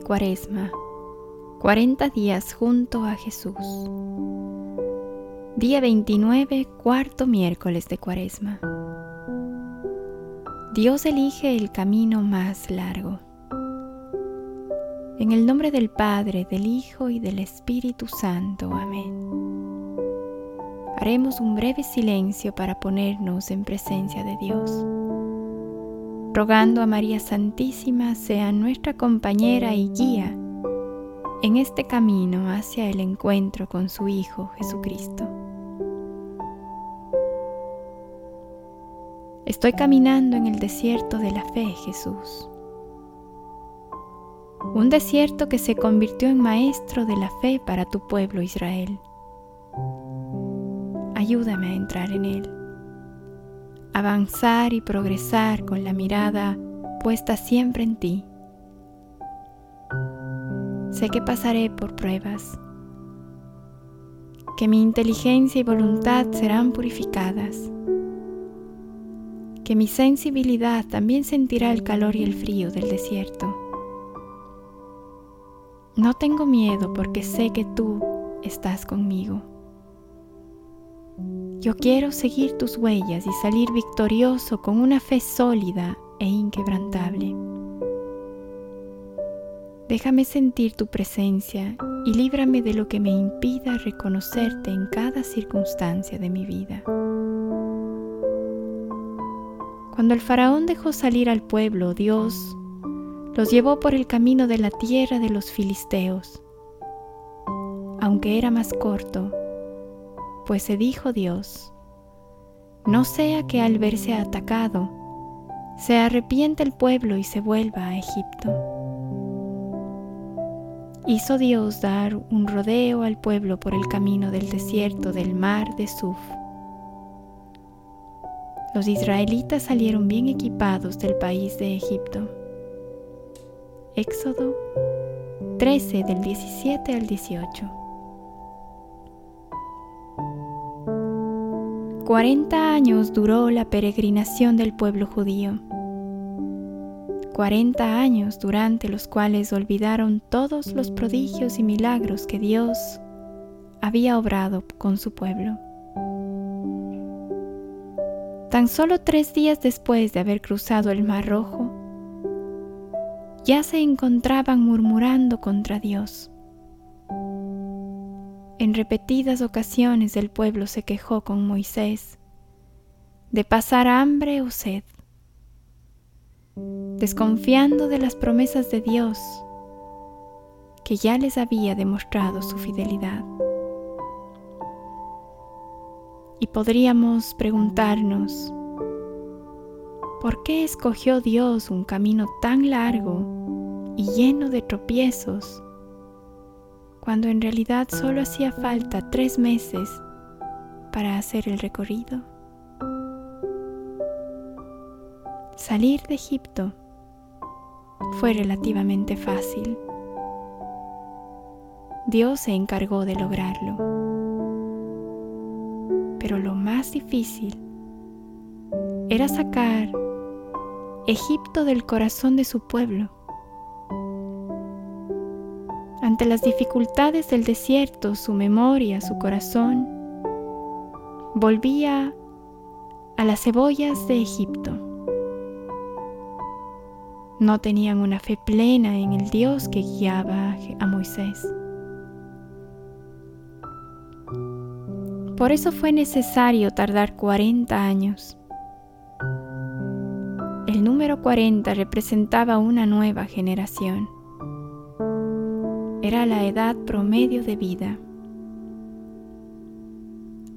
Cuaresma, 40 días junto a Jesús. Día 29, cuarto miércoles de Cuaresma. Dios elige el camino más largo. En el nombre del Padre, del Hijo y del Espíritu Santo. Amén. Haremos un breve silencio para ponernos en presencia de Dios rogando a María Santísima sea nuestra compañera y guía en este camino hacia el encuentro con su Hijo Jesucristo. Estoy caminando en el desierto de la fe, Jesús. Un desierto que se convirtió en maestro de la fe para tu pueblo Israel. Ayúdame a entrar en él avanzar y progresar con la mirada puesta siempre en ti. Sé que pasaré por pruebas, que mi inteligencia y voluntad serán purificadas, que mi sensibilidad también sentirá el calor y el frío del desierto. No tengo miedo porque sé que tú estás conmigo. Yo quiero seguir tus huellas y salir victorioso con una fe sólida e inquebrantable. Déjame sentir tu presencia y líbrame de lo que me impida reconocerte en cada circunstancia de mi vida. Cuando el faraón dejó salir al pueblo, Dios los llevó por el camino de la tierra de los filisteos. Aunque era más corto, pues se dijo Dios, no sea que al verse atacado, se arrepiente el pueblo y se vuelva a Egipto. Hizo Dios dar un rodeo al pueblo por el camino del desierto del mar de Suf. Los israelitas salieron bien equipados del país de Egipto. Éxodo 13 del 17 al 18. 40 años duró la peregrinación del pueblo judío. 40 años durante los cuales olvidaron todos los prodigios y milagros que Dios había obrado con su pueblo. Tan solo tres días después de haber cruzado el Mar Rojo, ya se encontraban murmurando contra Dios. En repetidas ocasiones el pueblo se quejó con Moisés de pasar hambre o sed, desconfiando de las promesas de Dios que ya les había demostrado su fidelidad. Y podríamos preguntarnos, ¿por qué escogió Dios un camino tan largo y lleno de tropiezos cuando en realidad solo hacía falta tres meses para hacer el recorrido. Salir de Egipto fue relativamente fácil. Dios se encargó de lograrlo. Pero lo más difícil era sacar Egipto del corazón de su pueblo las dificultades del desierto, su memoria, su corazón, volvía a las cebollas de Egipto. No tenían una fe plena en el Dios que guiaba a Moisés. Por eso fue necesario tardar 40 años. El número 40 representaba una nueva generación era la edad promedio de vida.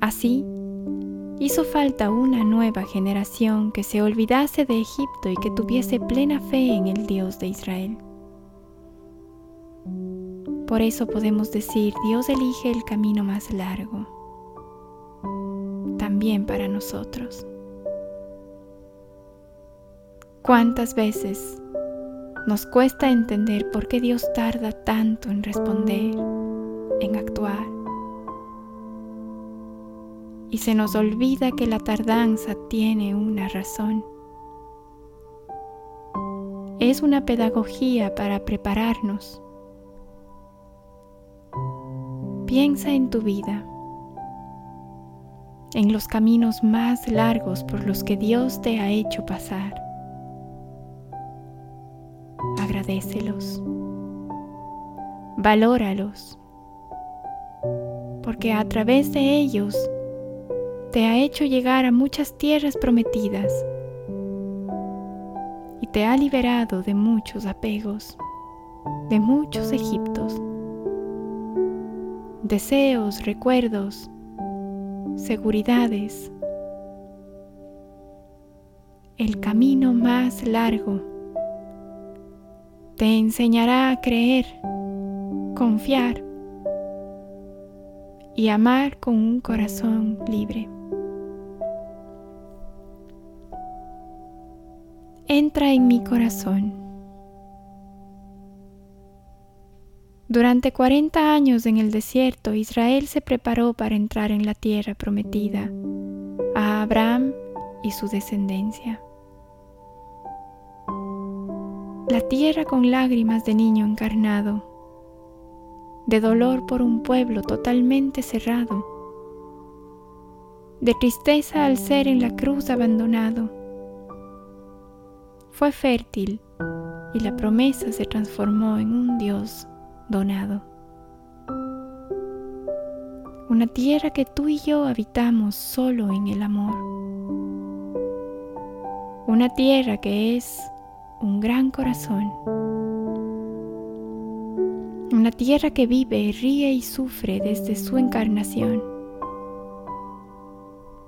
Así, hizo falta una nueva generación que se olvidase de Egipto y que tuviese plena fe en el Dios de Israel. Por eso podemos decir, Dios elige el camino más largo, también para nosotros. ¿Cuántas veces nos cuesta entender por qué Dios tarda tanto en responder, en actuar. Y se nos olvida que la tardanza tiene una razón. es una pedagogía para prepararnos. Piensa en tu vida, en los caminos más largos por los que Dios te ha hecho pasar. Agradecelos, valóralos, porque a través de ellos te ha hecho llegar a muchas tierras prometidas y te ha liberado de muchos apegos, de muchos Egiptos, deseos, recuerdos, seguridades. El camino más largo te enseñará a creer, confiar y amar con un corazón libre. entra en mi corazón. Durante 40 años en el desierto, Israel se preparó para entrar en la tierra prometida a Abraham y su descendencia. La tierra con lágrimas de niño encarnado, de dolor por un pueblo totalmente cerrado, de tristeza al ser en la cruz abandonado fue fértil y la promesa se transformó en un Dios donado. Una tierra que tú y yo habitamos solo en el amor. Una tierra que es un gran corazón. Una tierra que vive, ríe y sufre desde su encarnación.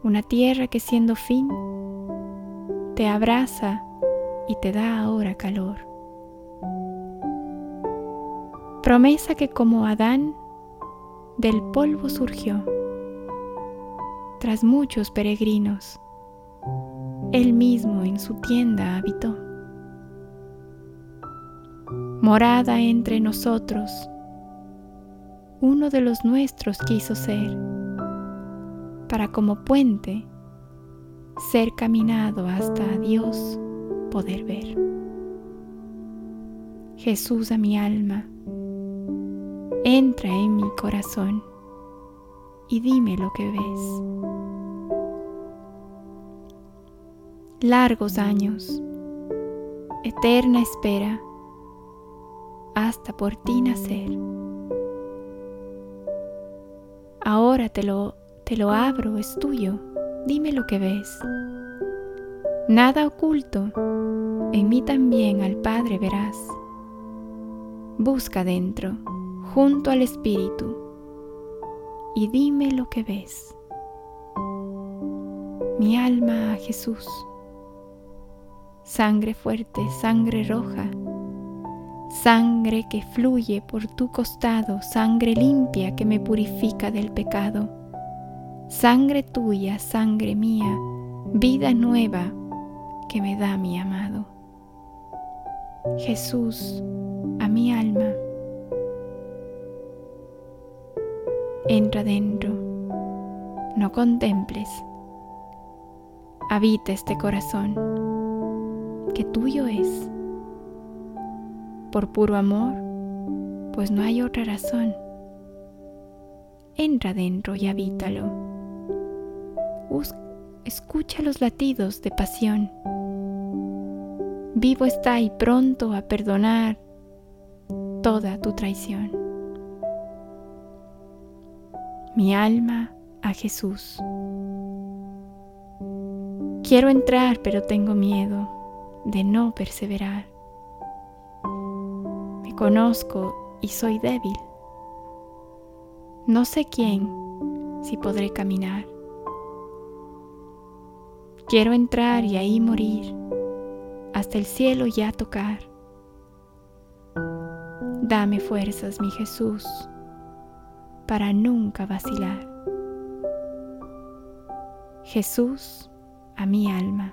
Una tierra que siendo fin, te abraza y te da ahora calor. Promesa que como Adán del polvo surgió, tras muchos peregrinos, él mismo en su tienda habitó. Morada entre nosotros, uno de los nuestros quiso ser, para como puente ser caminado hasta Dios poder ver. Jesús a mi alma, entra en mi corazón y dime lo que ves. Largos años, eterna espera, hasta por ti nacer. Ahora te lo, te lo abro, es tuyo, dime lo que ves. Nada oculto, en mí también al Padre verás. Busca dentro, junto al Espíritu, y dime lo que ves. Mi alma a Jesús. Sangre fuerte, sangre roja, sangre que fluye por tu costado, sangre limpia que me purifica del pecado. Sangre tuya, sangre mía, vida nueva que me da mi amado. Jesús, a mi alma, entra dentro, no contemples, habita este corazón que tuyo es, por puro amor, pues no hay otra razón. Entra dentro y habítalo. escucha los latidos de pasión vivo está y pronto a perdonar toda tu traición. Mi alma a Jesús. Quiero entrar, pero tengo miedo de no perseverar. Conozco y soy débil. No sé quién, si podré caminar. Quiero entrar y ahí morir hasta el cielo ya tocar. Dame fuerzas, mi Jesús, para nunca vacilar. Jesús a mi alma.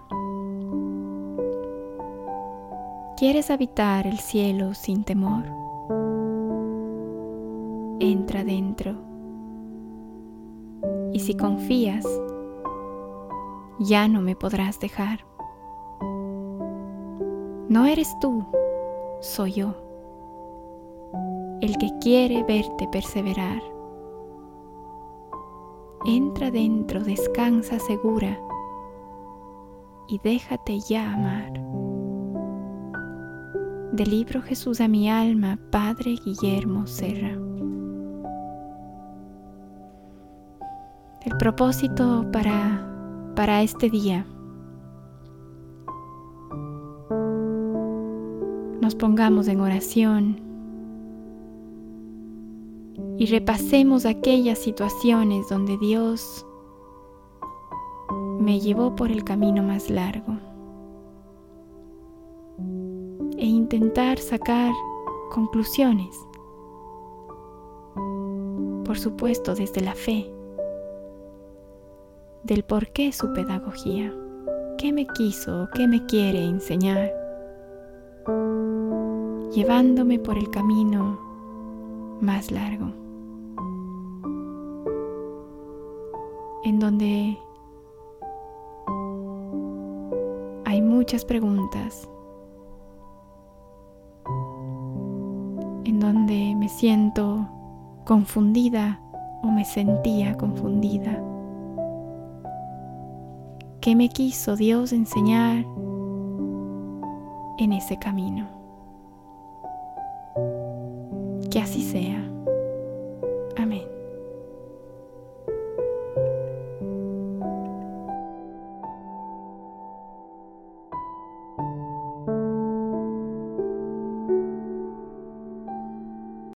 ¿Quieres habitar el cielo sin temor? Entra dentro. Y si confías, ya no me podrás dejar. No eres tú, soy yo, el que quiere verte perseverar. Entra dentro, descansa segura y déjate ya amar. Del libro Jesús a mi alma, Padre Guillermo Serra. El propósito para, para este día. Nos pongamos en oración y repasemos aquellas situaciones donde Dios me llevó por el camino más largo intentar sacar conclusiones, por supuesto desde la fe, del por qué su pedagogía, qué me quiso, qué me quiere enseñar, llevándome por el camino más largo, en donde hay muchas preguntas me siento confundida o me sentía confundida. ¿Qué me quiso Dios enseñar en ese camino? Que así sea.